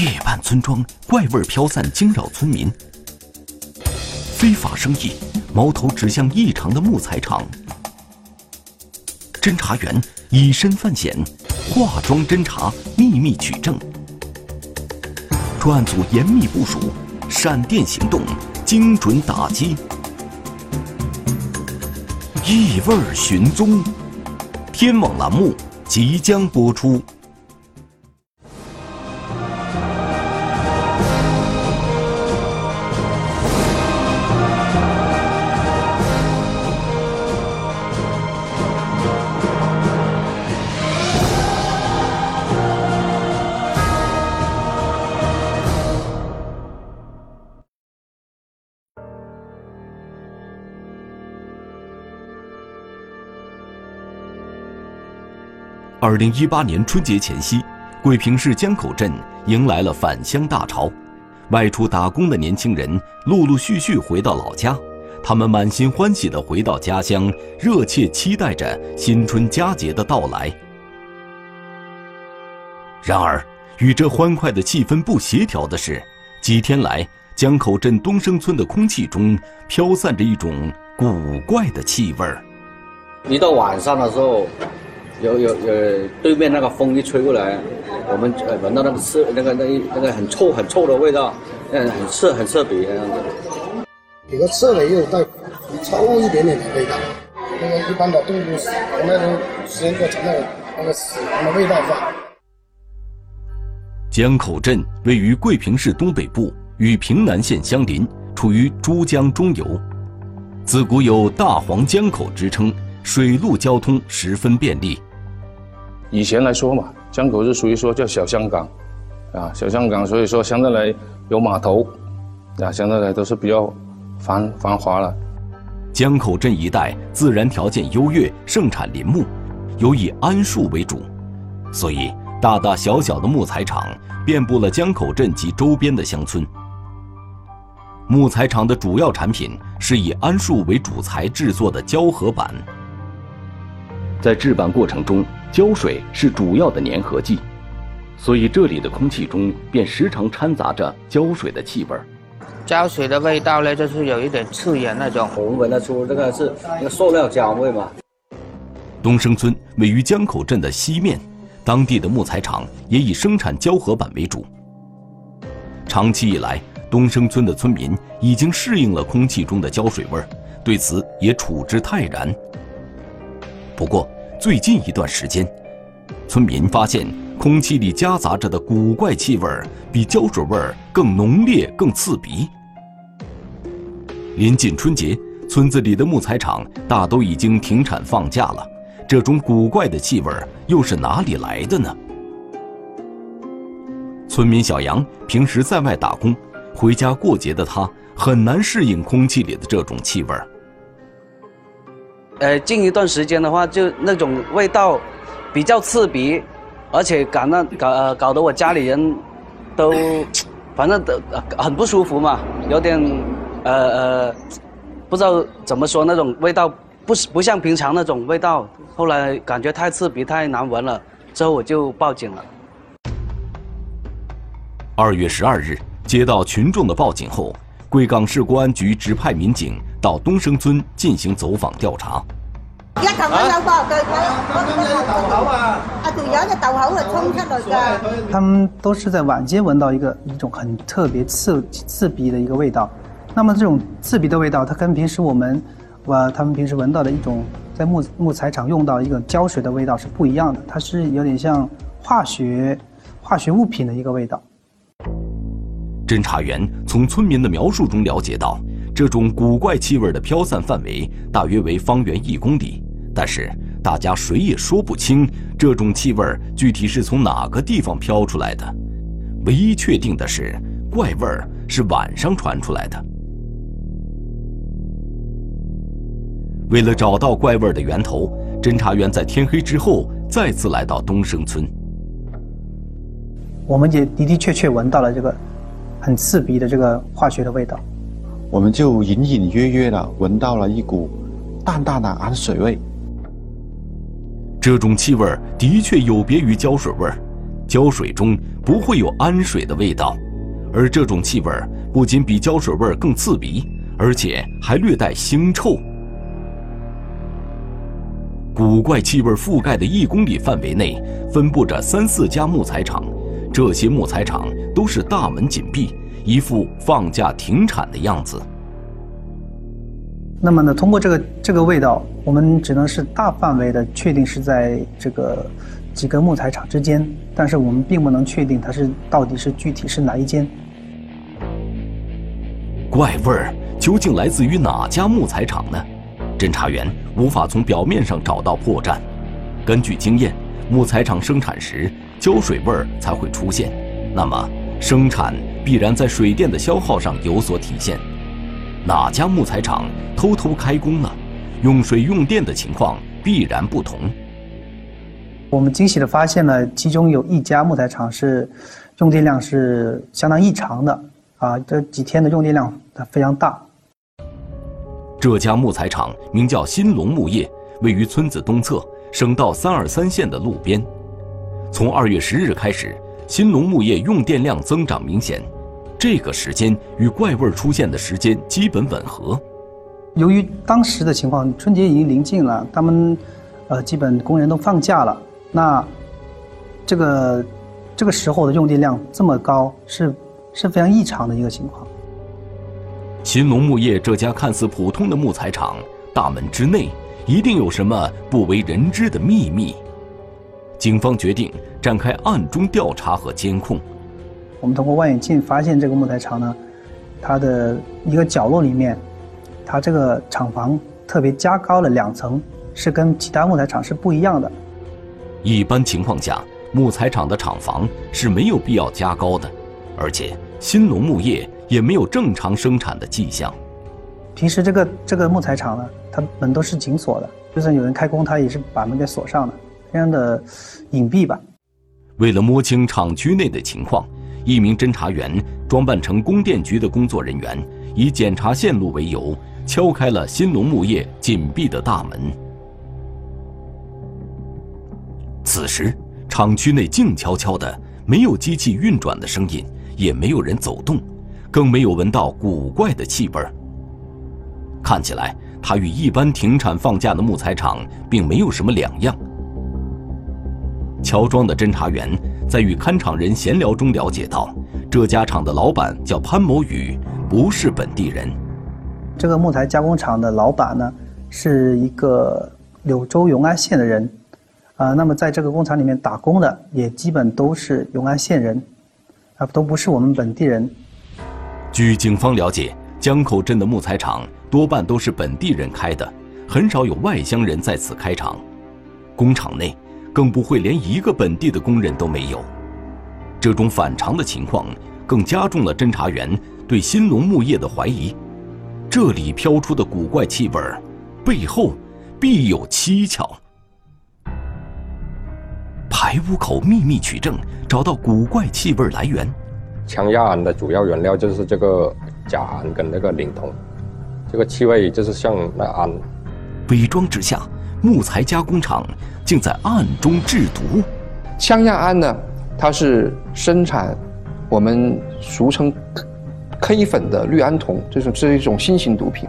夜半村庄，怪味飘散，惊扰村民。非法生意，矛头指向异常的木材厂。侦查员以身犯险，化妆侦查，秘密取证。专案组严密部署，闪电行动，精准打击。异味寻踪，天网栏目即将播出。二零一八年春节前夕，桂平市江口镇迎来了返乡大潮，外出打工的年轻人陆陆续续回到老家，他们满心欢喜地回到家乡，热切期待着新春佳节的到来。然而，与这欢快的气氛不协调的是，几天来江口镇东升村的空气中飘散着一种古怪的气味儿。一到晚上的时候。有有有，对面那个风一吹过来，我们呃闻到那个刺那个那那个很臭很臭的味道，嗯，很刺很刺鼻那样子。有个刺的又带臭一点点的味道，那个一般的动物那种时间过长了，那个死亡的味道吧。江口镇位于桂平市东北部，与平南县相邻，处于珠江中游，自古有大黄江口之称，水陆交通十分便利。以前来说嘛，江口是属于说叫小香港，啊，小香港，所以说相对来有码头，啊，相对来都是比较繁繁华了。江口镇一带自然条件优越，盛产林木，尤以桉树为主，所以大大小小的木材厂遍布了江口镇及周边的乡村。木材厂的主要产品是以桉树为主材制作的胶合板，在制板过程中。胶水是主要的粘合剂，所以这里的空气中便时常掺杂着胶水的气味胶水的味道呢，就是有一点刺眼那种。我们闻得出这个是那个塑料胶味嘛。东升村位于江口镇的西面，当地的木材厂也以生产胶合板为主。长期以来，东升村的村民已经适应了空气中的胶水味儿对此也处之泰然。不过，最近一段时间，村民发现空气里夹杂着的古怪气味比胶水味更浓烈、更刺鼻。临近春节，村子里的木材厂大都已经停产放假了，这种古怪的气味又是哪里来的呢？村民小杨平时在外打工，回家过节的他很难适应空气里的这种气味儿呃，近一段时间的话，就那种味道比较刺鼻，而且搞那搞呃搞得我家里人都 反正都很不舒服嘛，有点呃呃不知道怎么说那种味道不是不像平常那种味道，后来感觉太刺鼻太难闻了，之后我就报警了。二月十二日，接到群众的报警后。贵港市公安局指派民警到东升村进行走访调查。一头我有个，佢佢豆口啊，啊條友嘅豆口係衝出嚟㗎。他们都是在晚间闻到一个一种很特别刺刺鼻的一个味道。那么这种刺鼻的味道，它跟平时我们，呃，他们平时闻到的一种在木木材厂用到一个胶水的味道是不一样的，它是有点像化学化学物品的一个味道。侦查员从村民的描述中了解到，这种古怪气味的飘散范围大约为方圆一公里，但是大家谁也说不清这种气味具体是从哪个地方飘出来的。唯一确定的是，怪味是晚上传出来的。为了找到怪味的源头，侦查员在天黑之后再次来到东升村。我们也的的确确闻到了这个。很刺鼻的这个化学的味道，我们就隐隐约约的闻到了一股淡淡的氨水味。这种气味的确有别于胶水味胶水中不会有氨水的味道，而这种气味不仅比胶水味更刺鼻，而且还略带腥臭。古怪气味覆盖的一公里范围内，分布着三四家木材厂，这些木材厂都是大门紧闭，一副放假停产的样子。那么呢，通过这个这个味道，我们只能是大范围的确定是在这个几个木材厂之间，但是我们并不能确定它是到底是具体是哪一间。怪味儿究竟来自于哪家木材厂呢？侦查员无法从表面上找到破绽。根据经验，木材厂生产时胶水味儿才会出现，那么生产必然在水电的消耗上有所体现。哪家木材厂偷偷开工呢？用水用电的情况必然不同。我们惊喜地发现呢，其中有一家木材厂是用电量是相当异常的啊，这几天的用电量非常大。这家木材厂名叫新龙木业，位于村子东侧，省道三二三线的路边。从二月十日开始，新农牧业用电量增长明显，这个时间与怪味出现的时间基本吻合。由于当时的情况，春节已经临近了，他们呃基本工人都放假了，那这个这个时候的用电量这么高，是是非常异常的一个情况。新农牧业这家看似普通的木材厂，大门之内一定有什么不为人知的秘密。警方决定展开暗中调查和监控。我们通过望远镜发现，这个木材厂呢，它的一个角落里面，它这个厂房特别加高了两层，是跟其他木材厂是不一样的。一般情况下，木材厂的厂房是没有必要加高的，而且新农牧业。也没有正常生产的迹象。平时这个这个木材厂呢，它门都是紧锁的，就算有人开工，它也是把门给锁上的，非常的隐蔽吧。为了摸清厂区内的情况，一名侦查员装扮成供电局的工作人员，以检查线路为由，敲开了新农木业紧闭的大门。此时，厂区内静悄悄的，没有机器运转的声音，也没有人走动。更没有闻到古怪的气味看起来，它与一般停产放假的木材厂并没有什么两样。乔庄的侦查员在与看场人闲聊中了解到，这家厂的老板叫潘某宇，不是本地人。这个木材加工厂的老板呢，是一个柳州永安县的人，啊，那么在这个工厂里面打工的也基本都是永安县人，啊，都不是我们本地人。据警方了解，江口镇的木材厂多半都是本地人开的，很少有外乡人在此开厂。工厂内更不会连一个本地的工人都没有。这种反常的情况更加重了侦查员对新农木业的怀疑。这里飘出的古怪气味背后必有蹊跷。排污口秘密取证，找到古怪气味来源。枪亚胺的主要原料就是这个甲胺跟那个磷酮，这个气味就是像那氨。伪装之下，木材加工厂竟在暗中制毒。羟亚胺呢，它是生产我们俗称 K 粉的氯胺酮，这种是一种新型毒品。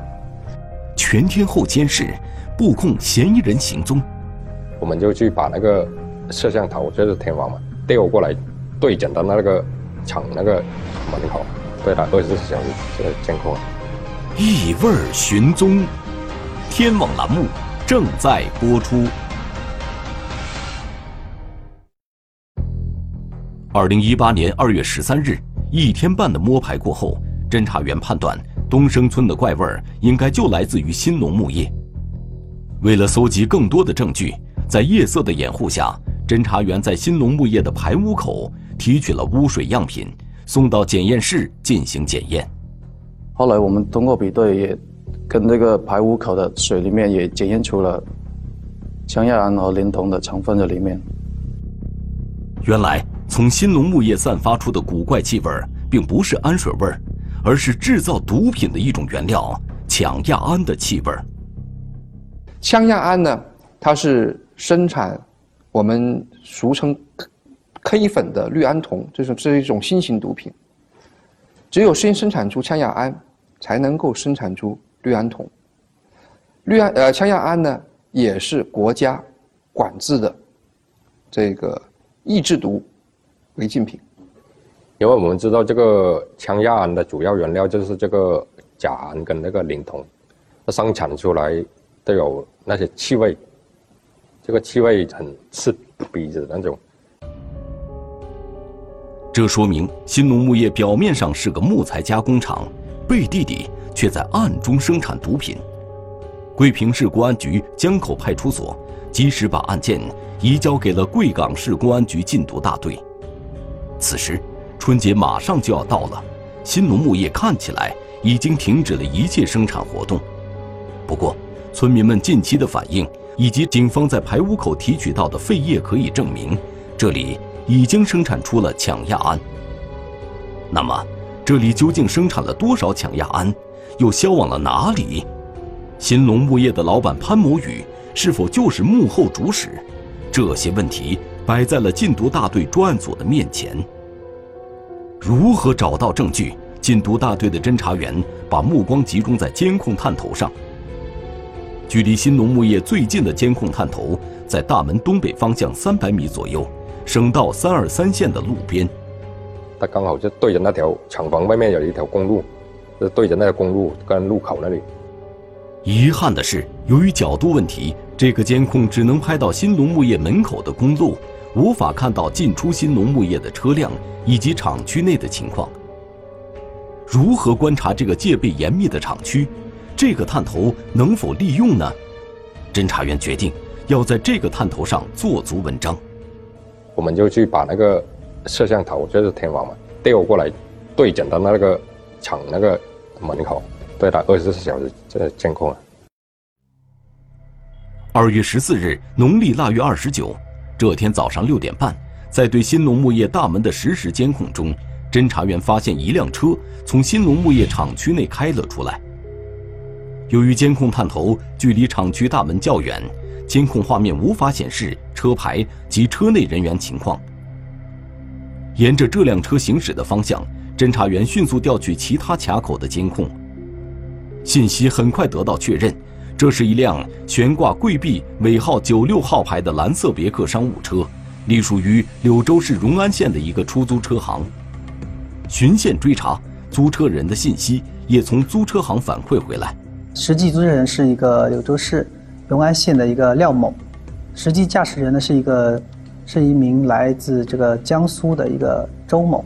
全天候监视，布控嫌疑人行踪。我们就去把那个摄像头，就是天网嘛，调过来，对准的那个。厂那个门口，对了二十四小时的监控。异味寻踪，天网栏目正在播出。二零一八年二月十三日，一天半的摸排过后，侦查员判断东升村的怪味儿应该就来自于新农木业。为了搜集更多的证据，在夜色的掩护下，侦查员在新农木业的排污口。提取了污水样品，送到检验室进行检验。后来我们通过比对，也跟这个排污口的水里面也检验出了羟亚胺和磷酮的成分在里面。原来，从新农木业散发出的古怪气味，并不是氨水味，而是制造毒品的一种原料——羟亚胺的气味。羟亚胺呢，它是生产我们俗称。K 粉的氯胺酮，这是这是一种新型毒品。只有先生产出羟亚胺，才能够生产出氯胺酮。氯胺呃羟亚胺呢，也是国家管制的这个抑制毒违禁品。因为我们知道这个羟亚胺的主要原料就是这个甲胺跟那个磷酮，它生产出来都有那些气味，这个气味很刺鼻子的那种。这说明新农牧业表面上是个木材加工厂，背地里却在暗中生产毒品。桂平市公安局江口派出所及时把案件移交给了贵港市公安局禁毒大队。此时。春节马上就要到了，新农牧业看起来已经停止了一切生产活动。不过，村民们近期的反应以及警方在排污口提取到的废液可以证明，这里已经生产出了羟亚胺。那么，这里究竟生产了多少羟亚胺，又销往了哪里？新农牧业的老板潘某宇是否就是幕后主使？这些问题摆在了禁毒大队专案组的面前。如何找到证据？禁毒大队的侦查员把目光集中在监控探头上。距离新农牧业最近的监控探头在大门东北方向三百米左右，省道三二三线的路边。它刚好就对着那条厂房外面有一条公路，就对着那个公路跟路口那里。遗憾的是，由于角度问题，这个监控只能拍到新农牧业门口的公路。无法看到进出新农牧业的车辆以及厂区内的情况。如何观察这个戒备严密的厂区？这个探头能否利用呢？侦查员决定要在这个探头上做足文章。我们就去把那个摄像头，就是天网嘛，调过来，对准到那个厂那个门口，对它二十四小时这监控。二月十四日，农历腊月二十九。这天早上六点半，在对新农牧业大门的实时监控中，侦查员发现一辆车从新农牧业厂区内开了出来。由于监控探头距离厂区大门较远，监控画面无法显示车牌及车内人员情况。沿着这辆车行驶的方向，侦查员迅速调取其他卡口的监控，信息很快得到确认。这是一辆悬挂桂 B 尾号九六号牌的蓝色别克商务车，隶属于柳州市荣安县的一个出租车行。循线追查，租车人的信息也从租车行反馈回来。实际租车人是一个柳州市荣安县的一个廖某，实际驾驶人呢是一个是一名来自这个江苏的一个周某。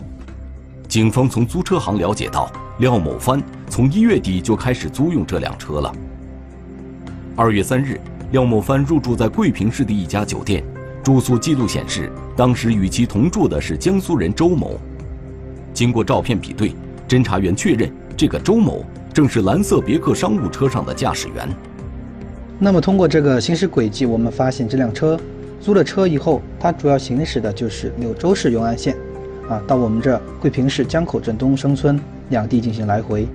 警方从租车行了解到，廖某帆从一月底就开始租用这辆车了。二月三日，廖某帆入住在桂平市的一家酒店，住宿记录显示，当时与其同住的是江苏人周某。经过照片比对，侦查员确认这个周某正是蓝色别克商务车上的驾驶员。那么，通过这个行驶轨迹，我们发现这辆车租了车以后，它主要行驶的就是柳州市永安县，啊，到我们这桂平市江口镇东升村两地进行来回。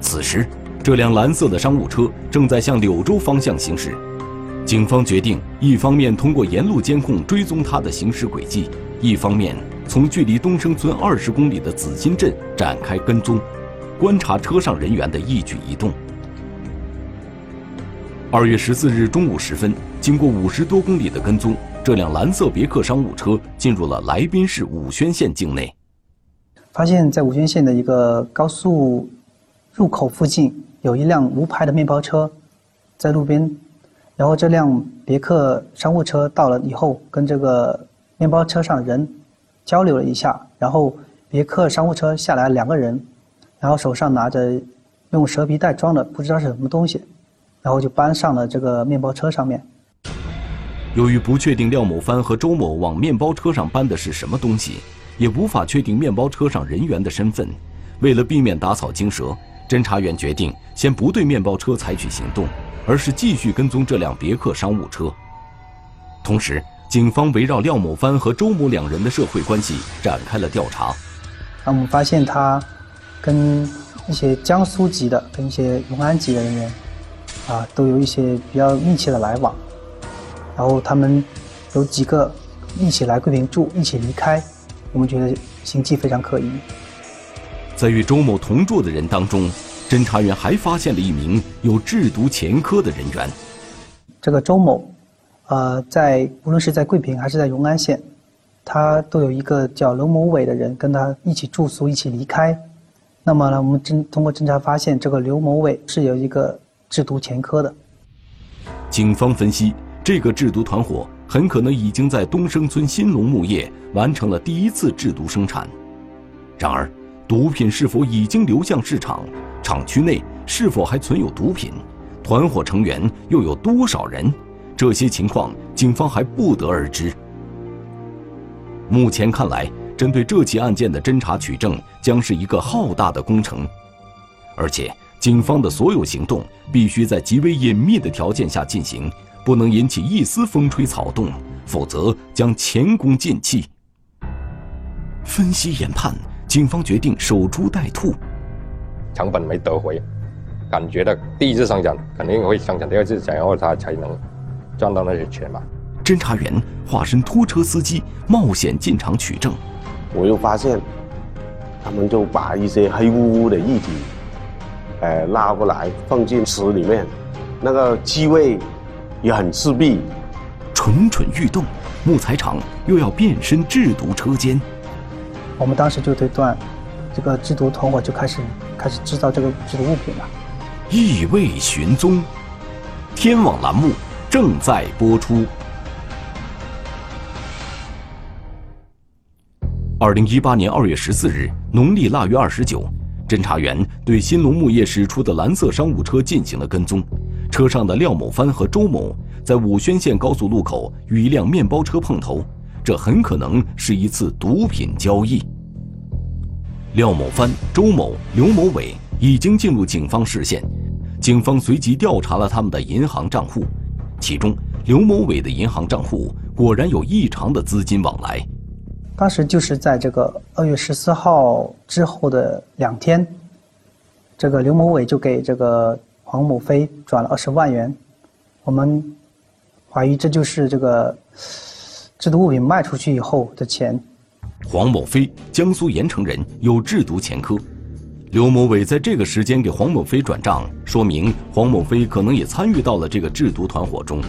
此时。这辆蓝色的商务车正在向柳州方向行驶，警方决定一方面通过沿路监控追踪它的行驶轨迹，一方面从距离东升村二十公里的紫金镇展开跟踪，观察车上人员的一举一动。二月十四日中午时分，经过五十多公里的跟踪，这辆蓝色别克商务车进入了来宾市武宣县境内，发现，在武宣县的一个高速入口附近。有一辆无牌的面包车，在路边，然后这辆别克商务车到了以后，跟这个面包车上人交流了一下，然后别克商务车下来两个人，然后手上拿着用蛇皮袋装的不知道是什么东西，然后就搬上了这个面包车上面。由于不确定廖某帆和周某往面包车上搬的是什么东西，也无法确定面包车上人员的身份，为了避免打草惊蛇。侦查员决定先不对面包车采取行动，而是继续跟踪这辆别克商务车。同时，警方围绕廖某帆和周某两人的社会关系展开了调查。那我们发现他跟一些江苏籍的、跟一些永安籍的人员啊，都有一些比较密切的来往。然后他们有几个一起来桂林住，一起离开，我们觉得行迹非常可疑。在与周某同住的人当中，侦查员还发现了一名有制毒前科的人员。这个周某，呃，在无论是在桂平还是在永安县，他都有一个叫刘某伟的人跟他一起住宿，一起离开。那么呢，我们侦通过侦查发现，这个刘某伟是有一个制毒前科的。警方分析，这个制毒团伙很可能已经在东升村新农牧业完成了第一次制毒生产。然而，毒品是否已经流向市场？厂区内是否还存有毒品？团伙成员又有多少人？这些情况警方还不得而知。目前看来，针对这起案件的侦查取证将是一个浩大的工程，而且警方的所有行动必须在极为隐秘的条件下进行，不能引起一丝风吹草动，否则将前功尽弃。分析研判。警方决定守株待兔，成本没得回，感觉到第一次生产肯定会生产第二次，然后他才能赚到那些钱嘛。侦查员化身拖车司机，冒险进场取证。我又发现，他们就把一些黑乎乎的液体，呃，拉过来放进池里面，那个气味也很刺鼻。蠢蠢欲动，木材厂又要变身制毒车间。我们当时就推断，这个制毒团伙就开始开始制造这个制毒物品了。意味寻踪，天网栏目正在播出。二零一八年二月十四日，农历腊月二十九，侦查员对新龙木业驶出的蓝色商务车进行了跟踪，车上的廖某帆和周某在武宣县高速路口与一辆面包车碰头。这很可能是一次毒品交易。廖某帆、周某、刘某伟已经进入警方视线，警方随即调查了他们的银行账户，其中刘某伟的银行账户果然有异常的资金往来。当时就是在这个二月十四号之后的两天，这个刘某伟就给这个黄某飞转了二十万元，我们怀疑这就是这个。制毒物品卖出去以后的钱。黄某飞，江苏盐城人，有制毒前科。刘某伟在这个时间给黄某飞转账，说明黄某飞可能也参与到了这个制毒团伙中。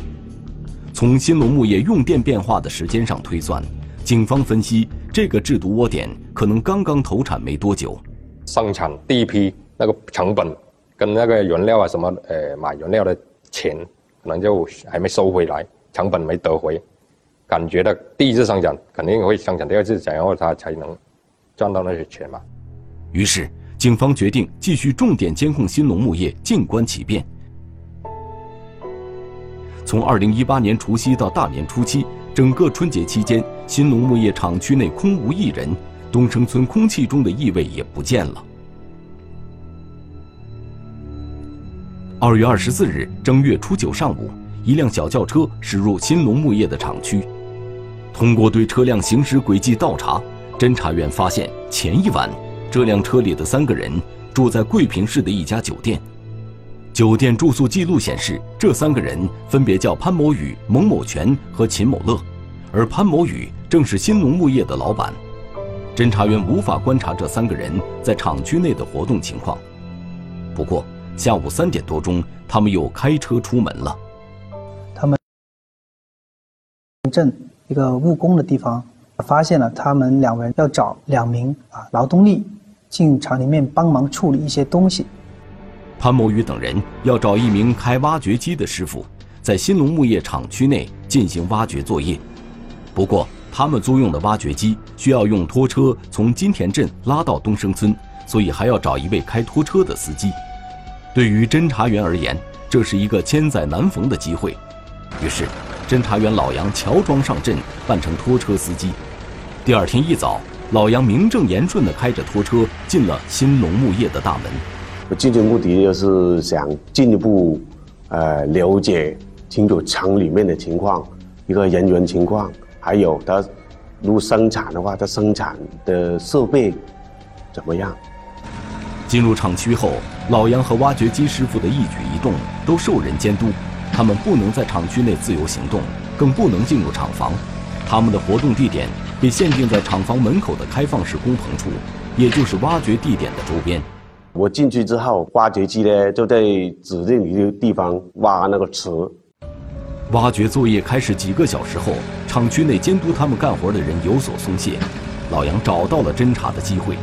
从新龙木业用电变化的时间上推算，警方分析这个制毒窝点可能刚刚投产没多久。生产第一批那个成本跟那个原料啊什么，呃，买原料的钱可能就还没收回来，成本没得回。感觉到第一次生产肯定会生产第二次，然后他才能赚到那些钱嘛。于是，警方决定继续重点监控新农牧业，静观其变。从二零一八年除夕到大年初七，整个春节期间，新农牧业厂区内空无一人，东升村空气中的异味也不见了。二月二十四日正月初九上午，一辆小轿车驶入新农牧业的厂区。通过对车辆行驶轨迹倒查，侦查员发现前一晚这辆车里的三个人住在桂平市的一家酒店。酒店住宿记录显示，这三个人分别叫潘某宇、蒙某全和秦某乐，而潘某宇正是新农牧业的老板。侦查员无法观察这三个人在厂区内的活动情况。不过下午三点多钟，他们又开车出门了。他们镇。一个务工的地方，发现了他们两人要找两名啊劳动力进厂里面帮忙处理一些东西。潘某宇等人要找一名开挖掘机的师傅，在新农牧业厂区内进行挖掘作业。不过，他们租用的挖掘机需要用拖车从金田镇拉到东升村，所以还要找一位开拖车的司机。对于侦查员而言，这是一个千载难逢的机会，于是。侦查员老杨乔装上阵，扮成拖车司机。第二天一早，老杨名正言顺地开着拖车进了新农牧业的大门。我进去目的就是想进一步，呃，了解清楚厂里面的情况，一个人员情况，还有它如果生产的话，它生产的设备怎么样。进入厂区后，老杨和挖掘机师傅的一举一动都受人监督。他们不能在厂区内自由行动，更不能进入厂房。他们的活动地点被限定在厂房门口的开放式工棚处，也就是挖掘地点的周边。我进去之后，挖掘机呢就在指定一个地方挖那个池。挖掘作业开始几个小时后，厂区内监督他们干活的人有所松懈，老杨找到了侦查的机会。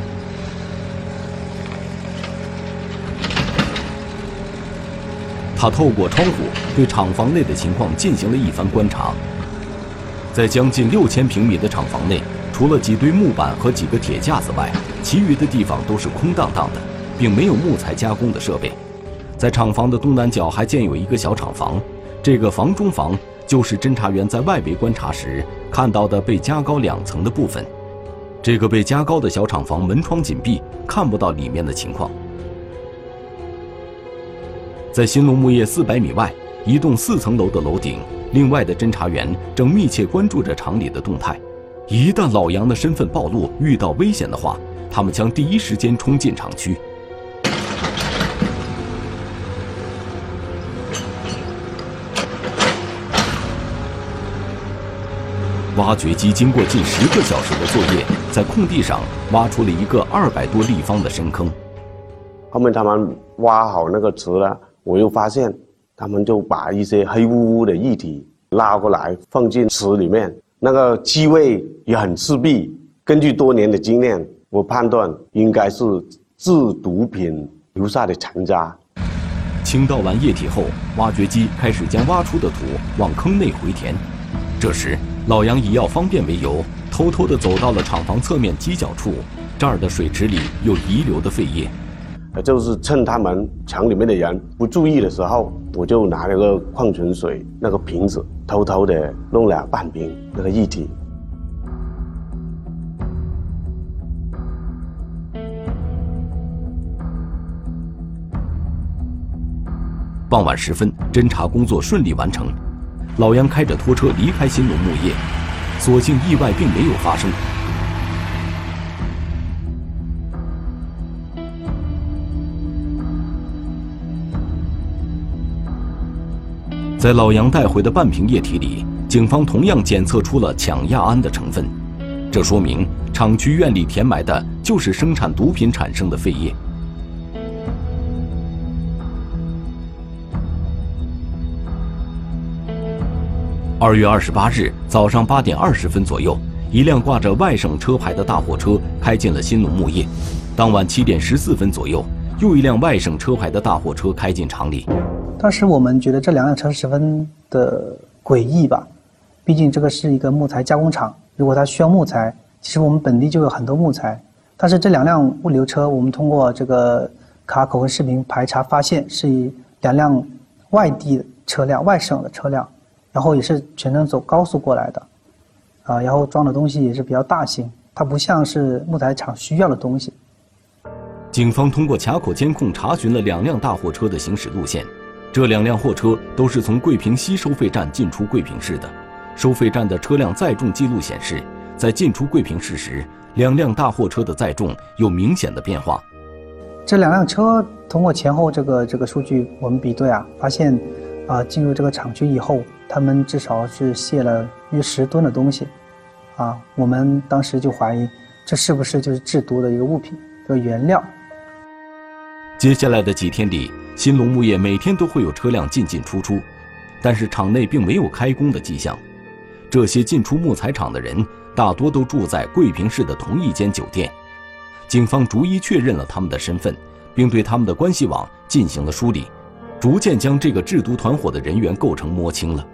他透过窗户对厂房内的情况进行了一番观察。在将近六千平米的厂房内，除了几堆木板和几个铁架子外，其余的地方都是空荡荡的，并没有木材加工的设备。在厂房的东南角还建有一个小厂房，这个房中房就是侦查员在外围观察时看到的被加高两层的部分。这个被加高的小厂房门窗紧闭，看不到里面的情况。在新龙木业四百米外，一栋四层楼的楼顶，另外的侦查员正密切关注着厂里的动态。一旦老杨的身份暴露，遇到危险的话，他们将第一时间冲进厂区。挖掘机经过近十个小时的作业，在空地上挖出了一个二百多立方的深坑。后面他们挖好那个池了。我又发现，他们就把一些黑乎乎的液体拉过来放进池里面，那个气味也很刺鼻。根据多年的经验，我判断应该是制毒品留下的残渣。清倒完液体后，挖掘机开始将挖出的土往坑内回填。这时，老杨以要方便为由，偷偷地走到了厂房侧面犄角处，这儿的水池里有遗留的废液。就是趁他们厂里面的人不注意的时候，我就拿了个矿泉水那个瓶子，偷偷的弄了半瓶那个液体。傍晚时分，侦查工作顺利完成，老杨开着拖车离开新农木业，所幸意外并没有发生。在老杨带回的半瓶液体里，警方同样检测出了羟亚胺的成分，这说明厂区院里填埋的就是生产毒品产生的废液。二月二十八日早上八点二十分左右，一辆挂着外省车牌的大货车开进了新农木业。当晚七点十四分左右，又一辆外省车牌的大货车开进厂里。当时我们觉得这两辆车十分的诡异吧，毕竟这个是一个木材加工厂，如果它需要木材，其实我们本地就有很多木材。但是这两辆物流车，我们通过这个卡口和视频排查发现，是两辆外地车辆、外省的车辆，然后也是全程走高速过来的，啊，然后装的东西也是比较大型，它不像是木材厂需要的东西。警方通过卡口监控查询了两辆大货车的行驶路线。这两辆货车都是从桂平西收费站进出桂平市的。收费站的车辆载重记录显示，在进出桂平市时，两辆大货车的载重有明显的变化。这两辆车通过前后这个这个数据我们比对啊，发现，啊进入这个厂区以后，他们至少是卸了约十吨的东西，啊，我们当时就怀疑，这是不是就是制毒的一个物品的原料？接下来的几天里。新农木业每天都会有车辆进进出出，但是厂内并没有开工的迹象。这些进出木材厂的人大多都住在桂平市的同一间酒店。警方逐一确认了他们的身份，并对他们的关系网进行了梳理，逐渐将这个制毒团伙的人员构成摸清了。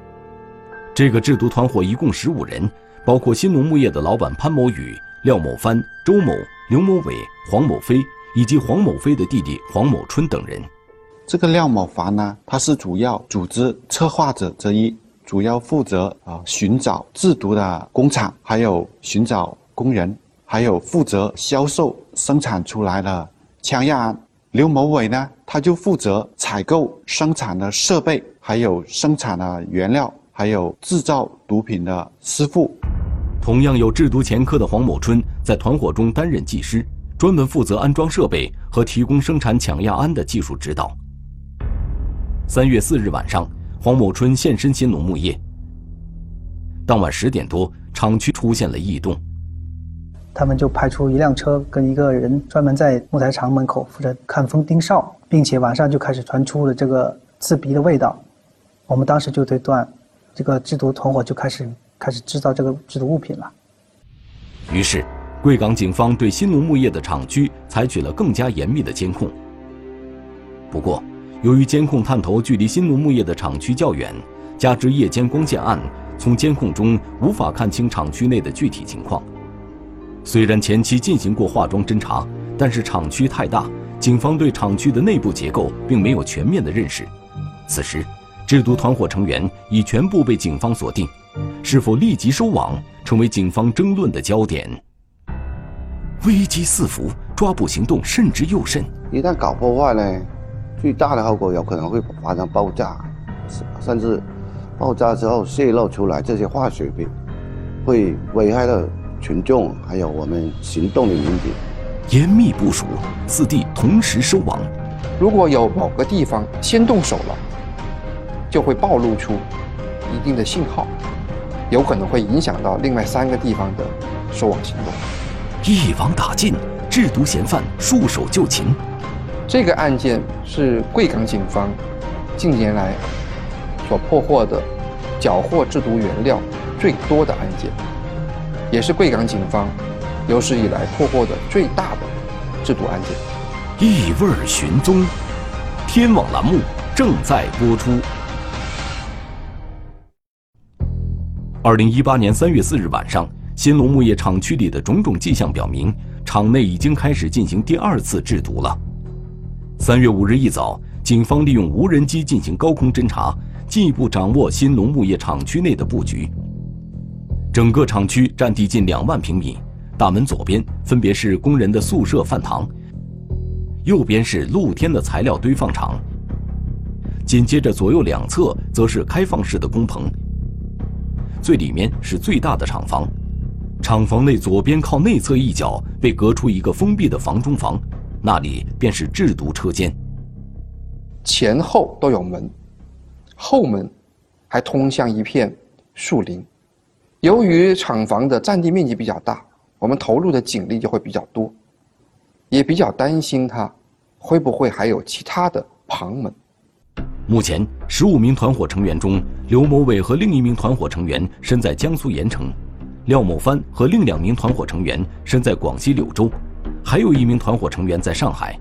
这个制毒团伙一共十五人，包括新农木业的老板潘某宇、廖某帆、周某、刘某伟、黄某飞以及黄某飞的弟弟黄某春等人。这个廖某凡呢，他是主要组织策划者之一，主要负责啊寻找制毒的工厂，还有寻找工人，还有负责销售生产出来的枪亚胺。刘某伟呢，他就负责采购生产的设备，还有生产的原料，还有制造毒品的师傅。同样有制毒前科的黄某春，在团伙中担任技师，专门负责安装设备和提供生产羟亚胺的技术指导。三月四日晚上，黄某春现身新农牧业。当晚十点多，厂区出现了异动。他们就派出一辆车跟一个人，专门在木材厂门口负责看风盯哨，并且晚上就开始传出了这个刺鼻的味道。我们当时就推断，这个制毒团伙就开始开始制造这个制毒物品了。于是，贵港警方对新农牧业的厂区采取了更加严密的监控。不过，由于监控探头距离新农牧业的厂区较远，加之夜间光线暗，从监控中无法看清厂区内的具体情况。虽然前期进行过化妆侦查，但是厂区太大，警方对厂区的内部结构并没有全面的认识。此时，制毒团伙成员已全部被警方锁定，是否立即收网，成为警方争论的焦点。危机四伏，抓捕行动慎之又慎。一旦搞破坏呢，最大的后果有可能会发生爆炸，甚至爆炸之后泄露出来这些化学品，会危害到。群众还有我们行动的民警，严密部署，四地同时收网。如果有某个地方先动手了，就会暴露出一定的信号，有可能会影响到另外三个地方的收网行动。一网打尽，制毒嫌犯束手就擒。这个案件是贵港警方近年来所破获的缴获制毒原料最多的案件。也是贵港警方有史以来破获的最大的制毒案件。异味寻踪，天网栏目正在播出。二零一八年三月四日晚上，新农牧业厂区里的种种迹象表明，厂内已经开始进行第二次制毒了。三月五日一早，警方利用无人机进行高空侦察，进一步掌握新农牧业厂区内的布局。整个厂区占地近两万平米，大门左边分别是工人的宿舍、饭堂，右边是露天的材料堆放场，紧接着左右两侧则是开放式的工棚，最里面是最大的厂房。厂房内左边靠内侧一角被隔出一个封闭的房中房，那里便是制毒车间。前后都有门，后门还通向一片树林。由于厂房的占地面积比较大，我们投入的警力就会比较多，也比较担心它会不会还有其他的旁门。目前，十五名团伙成员中，刘某伟和另一名团伙成员身在江苏盐城，廖某帆和另两名团伙成员身在广西柳州，还有一名团伙成员在上海。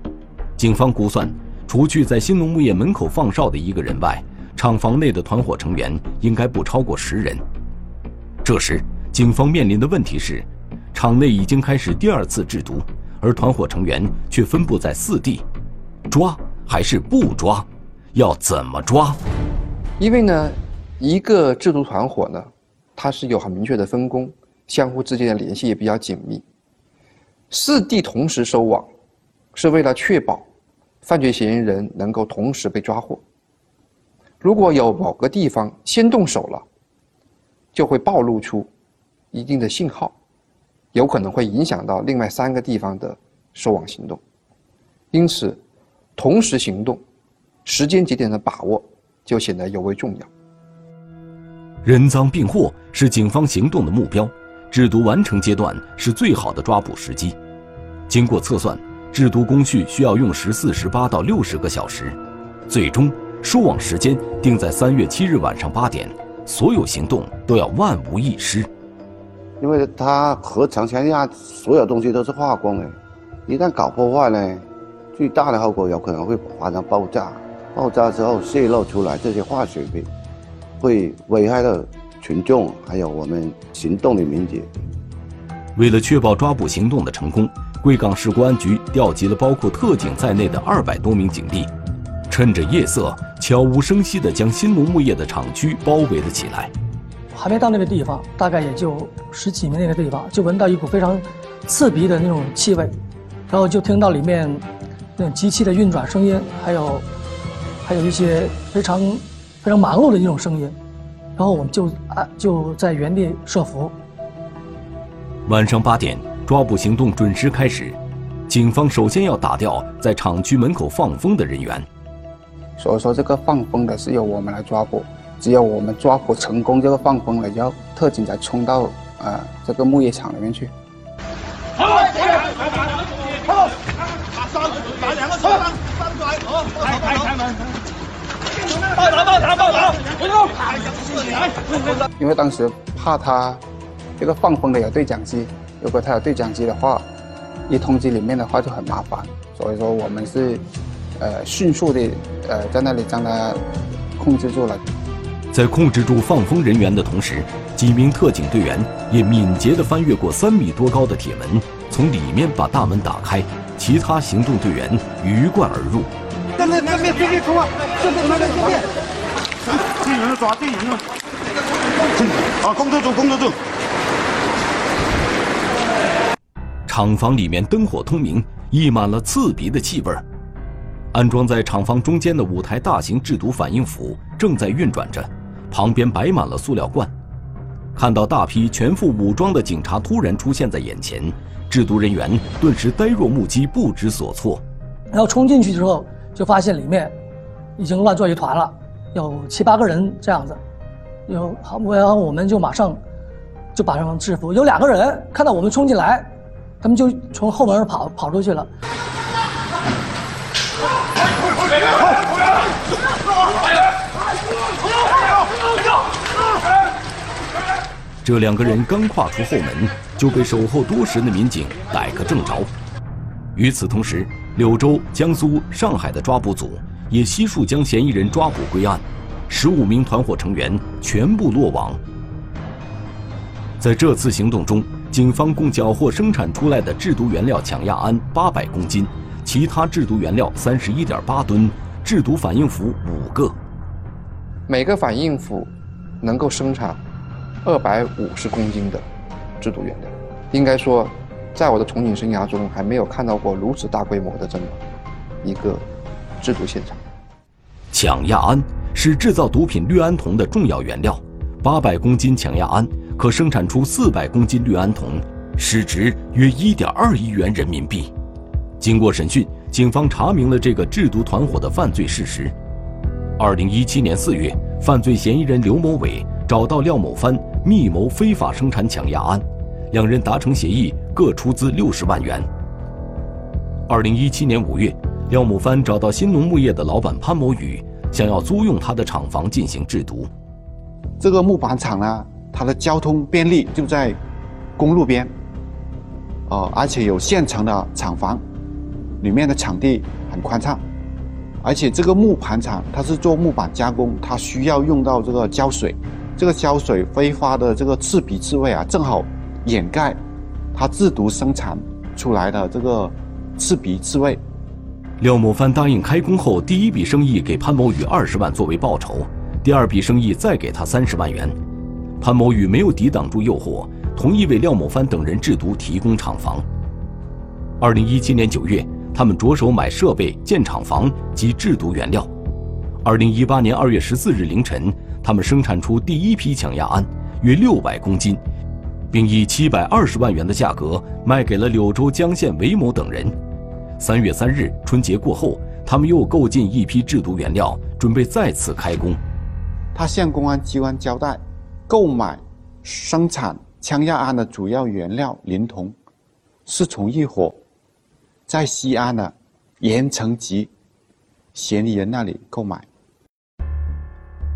警方估算，除去在新农牧业门口放哨的一个人外，厂房内的团伙成员应该不超过十人。这时，警方面临的问题是，厂内已经开始第二次制毒，而团伙成员却分布在四地，抓还是不抓？要怎么抓？因为呢，一个制毒团伙呢，它是有很明确的分工，相互之间的联系也比较紧密。四地同时收网，是为了确保犯罪嫌疑人能够同时被抓获。如果有某个地方先动手了，就会暴露出一定的信号，有可能会影响到另外三个地方的收网行动，因此，同时行动，时间节点的把握就显得尤为重要。人赃并获是警方行动的目标，制毒完成阶段是最好的抓捕时机。经过测算，制毒工序需要用时四十八到六十个小时，最终收网时间定在三月七日晚上八点。所有行动都要万无一失，因为它核长枪下所有东西都是化工的，一旦搞破坏呢，最大的后果有可能会发生爆炸，爆炸之后泄露出来这些化学品，会危害到群众还有我们行动的民警。为了确保抓捕行动的成功，贵港市公安局调集了包括特警在内的二百多名警力。趁着夜色，悄无声息地将新农牧业的厂区包围了起来。还没到那个地方，大概也就十几米那个地方，就闻到一股非常刺鼻的那种气味，然后就听到里面那种机器的运转声音，还有还有一些非常非常忙碌的一种声音，然后我们就啊就在原地设伏。晚上八点，抓捕行动准时开始。警方首先要打掉在厂区门口放风的人员。所以说，这个放风的是由我们来抓捕。只有我们抓捕成功，这个放风了，然后特警才冲到呃这个木业厂里面去。好，好，三打两个车，三出来，好，开开开门，报答报答报答，回头，因为当时怕他这个放风的有对讲机，如果他有对讲机的话，一通缉里面的话就很麻烦，所以说我们是呃迅速的呃在那里将他控制住了。在控制住放风人员的同时，几名特警队员也敏捷地翻越过三米多高的铁门，从里面把大门打开。其他行动队员鱼贯而入。正面正面正面冲啊！正面正面正面！这人抓这人了！啊，控制住控制住！厂房里面灯火通明，溢满了刺鼻的气味儿。安装在厂房中间的五台大型制毒反应釜正在运转着，旁边摆满了塑料罐。看到大批全副武装的警察突然出现在眼前，制毒人员顿时呆若木鸡，不知所措。然后冲进去之后，就发现里面已经乱作一团了，有七八个人这样子。有，然后我们就马上就把他们制服。有两个人看到我们冲进来，他们就从后门跑跑出去了。这两个人刚跨出后门，就被守候多时的民警逮个正着。与此同时，柳州、江苏、上海的抓捕组也悉数将嫌疑人抓捕归案，十五名团伙成员全部落网。在这次行动中，警方共缴获生产出来的制毒原料强亚胺八百公斤，其他制毒原料三十一点八吨，制毒反应釜五个。每个反应釜能够生产二百五十公斤的制毒原料，应该说，在我的从警生涯中还没有看到过如此大规模的这么一个制毒现场。强亚胺是制造毒品氯胺酮的重要原料，八百公斤强亚胺可生产出四百公斤氯胺酮，市值约一点二亿元人民币。经过审讯，警方查明了这个制毒团伙的犯罪事实。二零一七年四月，犯罪嫌疑人刘某伟找到廖某帆密谋非法生产强亚胺，两人达成协议，各出资六十万元。二零一七年五月，廖某帆找到新农牧业的老板潘某宇，想要租用他的厂房进行制毒。这个木板厂呢，它的交通便利，就在公路边，哦，而且有现成的厂房，里面的场地很宽敞。而且这个木盘厂它是做木板加工，它需要用到这个胶水，这个胶水挥发的这个刺鼻刺味啊，正好掩盖它制毒生产出来的这个刺鼻刺味。廖某帆答应开工后第一笔生意给潘某宇二十万作为报酬，第二笔生意再给他三十万元。潘某宇没有抵挡住诱惑，同意为廖某帆等人制毒提供厂房。二零一七年九月。他们着手买设备、建厂房及制毒原料。二零一八年二月十四日凌晨，他们生产出第一批强亚胺，约六百公斤，并以七百二十万元的价格卖给了柳州江县韦某等人。三月三日，春节过后，他们又购进一批制毒原料，准备再次开工。他向公安机关交代，购买生产羟亚胺的主要原料林酮，是从一伙。在西安的盐城籍嫌疑人那里购买。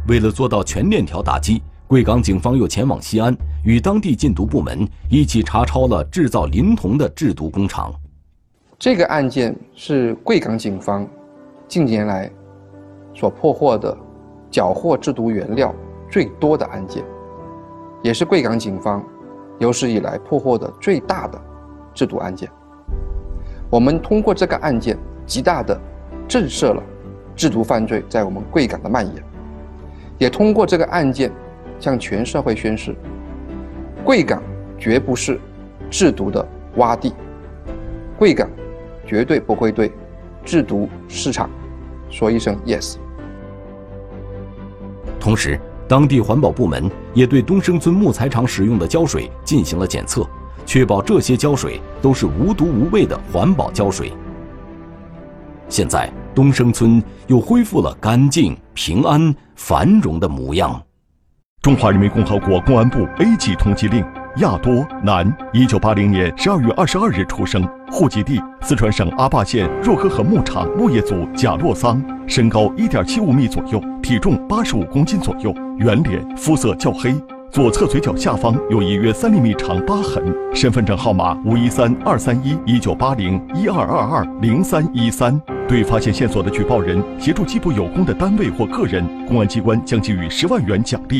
为了做到全链条打击，贵港警方又前往西安，与当地禁毒部门一起查抄了制造林酮的制毒工厂。这个案件是贵港警方近年来所破获的缴获制毒原料最多的案件，也是贵港警方有史以来破获的最大的制毒案件。我们通过这个案件，极大的震慑了制毒犯罪在我们贵港的蔓延，也通过这个案件向全社会宣示：贵港绝不是制毒的洼地，贵港绝对不会对制毒市场说一声 yes。同时，当地环保部门也对东升村木材厂使用的胶水进行了检测。确保这些胶水都是无毒无味的环保胶水。现在东升村又恢复了干净、平安、繁荣的模样。中华人民共和国公安部 A 级通缉令：亚多，男，一九八零年十二月二十二日出生，户籍地四川省阿坝县若呵河牧场牧业组贾洛桑，身高一点七五米左右，体重八十五公斤左右，圆脸，肤色较黑。左侧嘴角下方有一约三厘米长疤痕，身份证号码五一三二三一一九八零一二二二零三一三。对发现线索的举报人，协助缉捕有功的单位或个人，公安机关将给予十万元奖励。